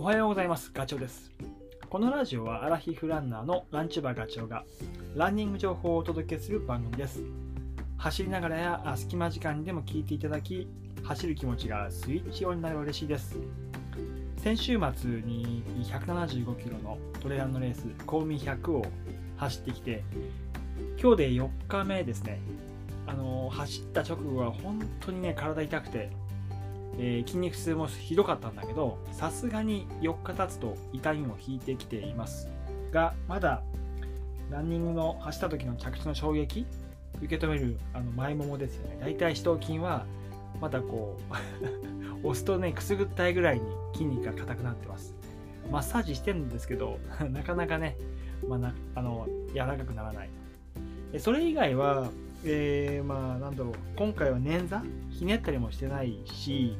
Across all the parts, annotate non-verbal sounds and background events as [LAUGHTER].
おはようございます。ガチョウです。このラジオはアラヒフランナーのランチュバガチョウがランニング情報をお届けする番組です。走りながらや隙間時間にでも聞いていただき走る気持ちがスイッチオンになる嬉しいです。先週末に175キロのトレランのレースコーミ100を走ってきて今日で4日目ですね。あの走った直後は本当にね体痛くてえー、筋肉痛もひどかったんだけどさすがに4日経つと痛みも引いてきていますがまだランニングの走った時の着地の衝撃受け止めるあの前ももですよね。大体四頭筋はまだこう [LAUGHS] 押すとねくすぐったいぐらいに筋肉が硬くなってます。マッサージしてるんですけど [LAUGHS] なかなかね、まあ、なあの柔らかくならない。それ以外はえー、まあなんだろう。今回は捻挫ひねったりもしてないし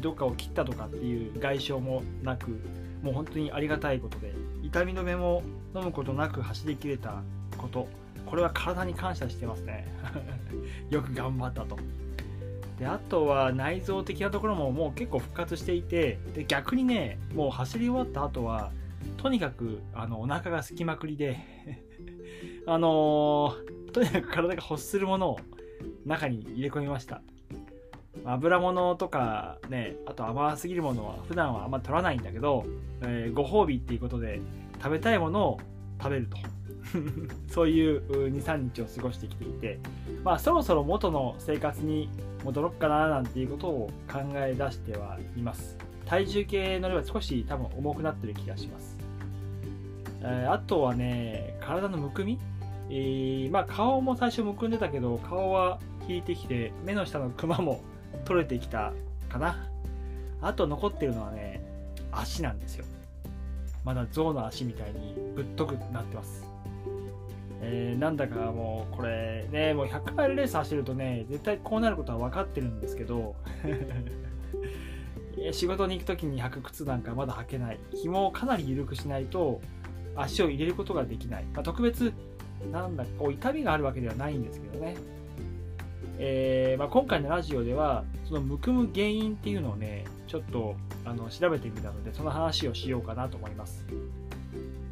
どっかを切ったとかっていう外傷もなくもう本当にありがたいことで痛み止めも飲むことなく走りきれたことこれは体に感謝してますね。[LAUGHS] よく頑張ったと。であとは内臓的なところももう結構復活していてで逆にねもう走り終わった後はとにかくあのお腹が空きまくりで [LAUGHS] あのー、とにかく体が欲するものを中に入れ込みました。油物とかねあと甘すぎるものは普段はあんま取らないんだけど、えー、ご褒美っていうことで食べたいものを食べると。[LAUGHS] そういう23日を過ごしてきていて。まあそろそろ元の生活に戻ろっかななんていうことを考え出してはいます。体重計の量は少し多分重くなってる気がします、えー、あとはね体のむくみ、えー、まあ顔も最初むくんでたけど顔は引いてきて目の下のクマも取れてきたかな。あと残ってるのはね足なんですよ。まだ象の足みたいにぶっとくなってます。えー、なんだかもうこれねもう100マイルレース走るとね絶対こうなることは分かってるんですけど [LAUGHS] 仕事に行く時に履く靴なんかまだ履けない。紐をかなり緩くしないと足を入れることができない、まあ、特別なんだこう痛みがあるわけではないんですけどねえー、まあ、今回のラジオではそのむくむ原因っていうのをねちょっとあの調べてみたのでその話をしようかなと思います。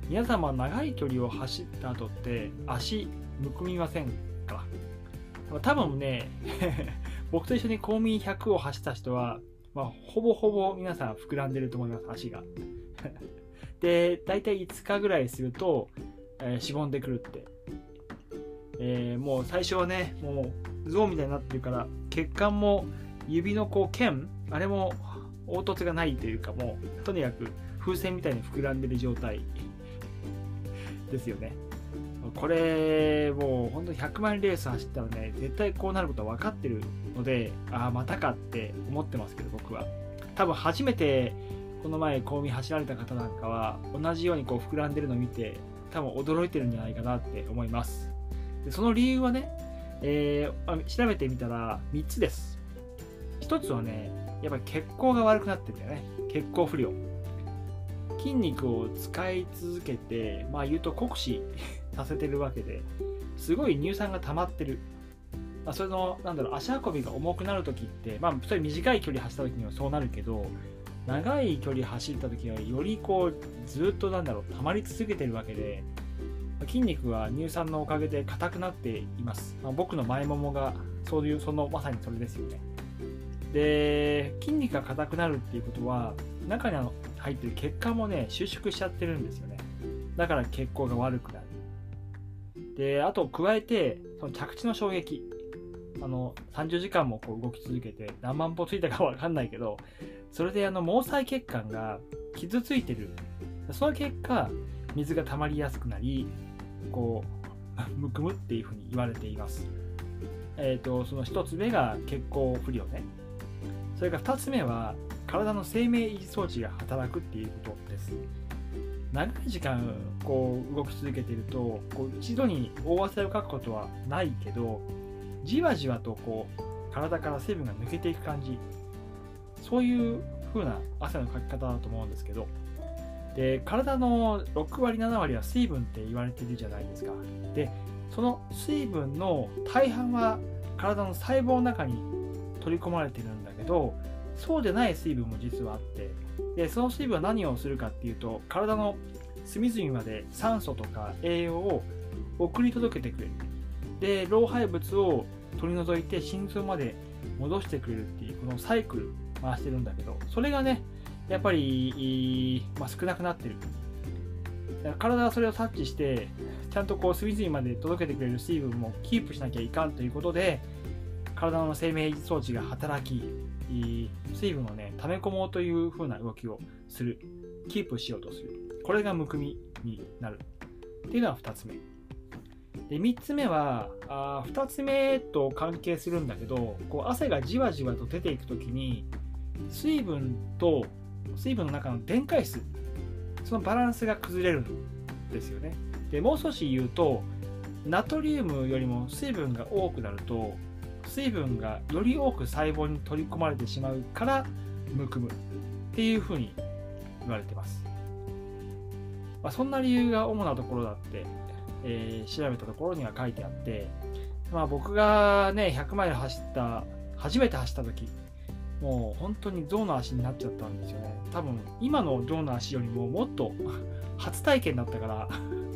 皆様長い距離を走った後って足むくみませんか？多分ね [LAUGHS] 僕と一緒に公民100を走った人は、まあ、ほぼほぼ皆さん膨らんでると思います足が。[LAUGHS] で大体5日ぐらいすると、えー、しぼんでくるって。えー、もう最初はねもう象みたいになってるから血管も指のこう剣あれも凹凸がないというかもうとにかく風船みたいに膨らんでる状態ですよね。これもう本当に100万レース走ったらね絶対こうなることは分かってるのでああまたかって思ってますけど僕は。多分初めてこの前公民走られた方なんかは同じようにこう膨らんでるのを見て多分驚いてるんじゃないかなって思います。でその理由はね、えー、調べてみたら3つです。1つはね、やっぱり血行が悪くなってるんだよね。血行不良。筋肉を使い続けて、まあ言うと酷使 [LAUGHS] させてるわけで、すごい乳酸が溜まってる。まあ、それの、なんだろう、足運びが重くなるときって、まあ、それ短い距離走ったときにはそうなるけど、長い距離走ったときは、よりこう、ずっとなんだろう、溜まり続けてるわけで、筋肉は乳酸のおかげで硬くなっています、まあ、僕の前ももがそういうそのまさにそれですよね。で筋肉が硬くなるっていうことは中に入ってる血管もね収縮しちゃってるんですよね。だから血行が悪くなる。であと加えてその着地の衝撃。あの30時間もこう動き続けて何万歩ついたか分かんないけどそれであの毛細血管が傷ついてる。その結果水が溜まりやすくなりこうむくむっていうふうに言われています。えっ、ー、とその1つ目が血行不良ね。それから2つ目は体の生命維持装置が働くっていうことです。長い時間こう動き続けているとこう一度に大汗をかくことはないけどじわじわとこう体から水分が抜けていく感じそういう風な汗のかき方だと思うんですけどで体の6割7割は水分って言われてるじゃないですか。でその水分の大半は体の細胞の中に取り込まれてるんだけどそうでない水分も実はあって。でその水分は何をするかっていうと体の隅々まで酸素とか栄養を送り届けてくれる。で老廃物を取り除いて心臓まで戻してくれるっていうこのサイクル回してるんだけどそれがねやっぱり、まあ、少なくなってる。体はそれを察知してちゃんとこう隅々まで届けてくれる水分もキープしなきゃいかんということで体の生命装置が働き水分をね溜め込もうという風な動きをする。キープしようとする。これがむくみになるっていうのは2つ目。で3つ目はあ2つ目と関係するんだけどこう汗がじわじわと出ていく時に水分と水分の中の電解質そのバランスが崩れるんですよね。でもう少し言うとナトリウムよりも水分が多くなると水分がより多く細胞に取り込まれてしまうからむくむっていうふうに言われてます、まあ、そんな理由が主なところだって、えー、調べたところには書いてあって、まあ、僕がね100マイル走った初めて走った時もう本当に象の足になっちゃったんですよね。多分今の象の足よりももっと [LAUGHS] 初体験だったから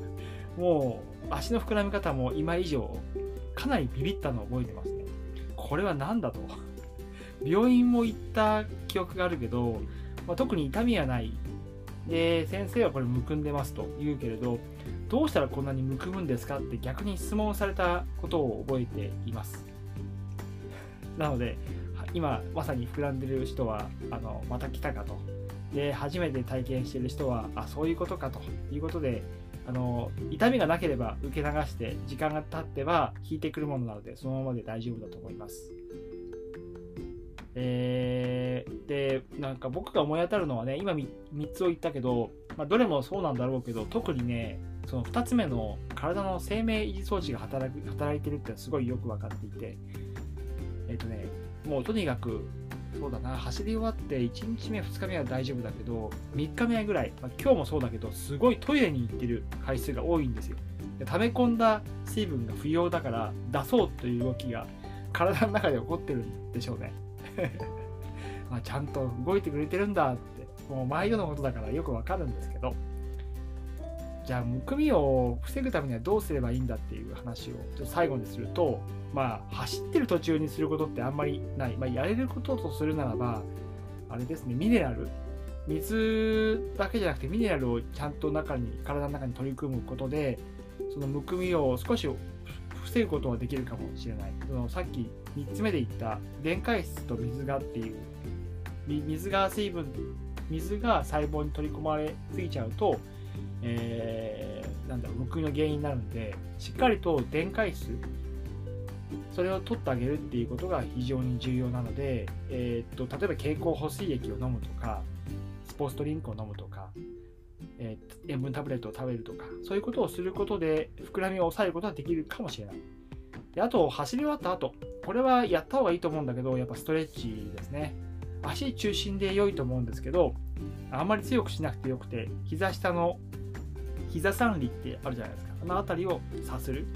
[LAUGHS] もう足の膨らみ方も今以上かなりビビったのを覚えてますね。これは何だと。[LAUGHS] 病院も行った記憶があるけど、まあ、特に痛みはない。で先生はこれむくんでますと言うけれどどうしたらこんなにむくむんですかって逆に質問されたことを覚えています。なので今まさに膨らんでる人はあのまた来たかとで初めて体験してる人はあそういうことかということであの痛みがなければ受け流して時間が経っては引いてくるものなのでそのままで大丈夫だと思います。えー、でなんか僕が思い当たるのはね今 3, 3つを言ったけど、まあ、どれもそうなんだろうけど特にねその2つ目の体の生命維持装置が働く働いてるってすごいよく分かっていてえっ、ー、とねもうとにかくそうだな。走り終わって1日目2日目は大丈夫だけど3日目ぐらい、まあ、今日もそうだけどすごいトイレに行ってる回数が多いんですよ。で溜め込んだ水分が不要だから出そうという動きが体の中で起こってるんでしょうね。[LAUGHS] まちゃんと動いてくれてるんだってもう毎度のことだからよくわかるんですけど。じゃあむくみを防ぐためにはどうすればいいんだっていう話をちょっと最後にするとまあ走ってる途中にすることってあんまりない、まあ、やれることとするならばあれですねミネラル。水だけじゃなくてミネラルをちゃんと中に体の中に取り組むことでそのむくみを少し防ぐことはできるかもしれない。そのさっき3つ目で言った電解質と水がっていう水が水分水が細胞に取り込まれすぎちゃうとえー、なんだろうむくみの原因になるんでしっかりと電解質それを取ってあげるっていうことが非常に重要なので、えー、っと例えば経口補水液を飲むとかスポーツドリンクを飲むとか、えー、塩分タブレットを食べるとかそういうことをすることで膨らみを抑えることができるかもしれない。であと走り終わった後これはやった方がいいと思うんだけどやっぱストレッチですね。足中心で良いと思うんですけどあんまり強くしなくてよくて膝下の膝三里ってあるじゃないですか。あの辺りをさする。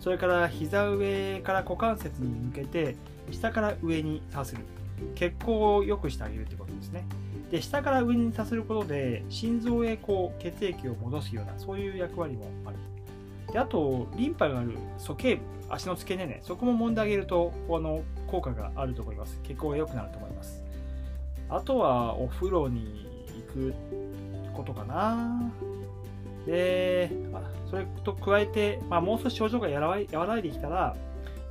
それから膝上から股関節に向けて下から上にさする。血行を良くしてあげるってことですね。で下から上にさせることで心臓へこう血液を戻すようなそういう役割もある。であとリンパがある鼠径部足の付け根ねそこも揉んであげるとあの効果があると思います。血行が良くなると思います。あとはお風呂に行くことかな。で、それと加えて、まあ、もう少し症状が和らいできたら、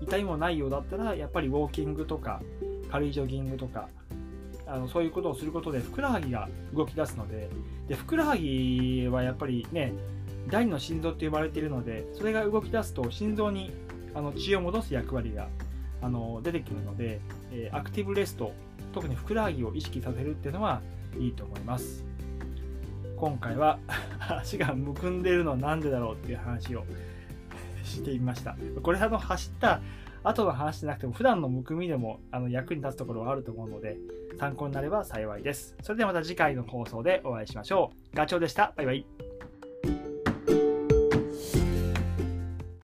痛みもないようだったら、やっぱりウォーキングとか、軽いジョギングとか、あのそういうことをすることで、ふくらはぎが動き出すので、でふくらはぎはやっぱりね、第二の心臓と呼ばれているので、それが動き出すと、心臓にあの血を戻す役割があの出てくるので、えアクティブレスト、特にふくらはぎを意識させるっていうのはいいと思います。今回は足がむくんでるのは何でだろうっていう話をしていました。これあの走った後の話じゃなくても普段のむくみでもあの役に立つところはあると思うので参考になれば幸いです。それではまた次回の放送でお会いしましょう。ガチョウでした。バイバイ。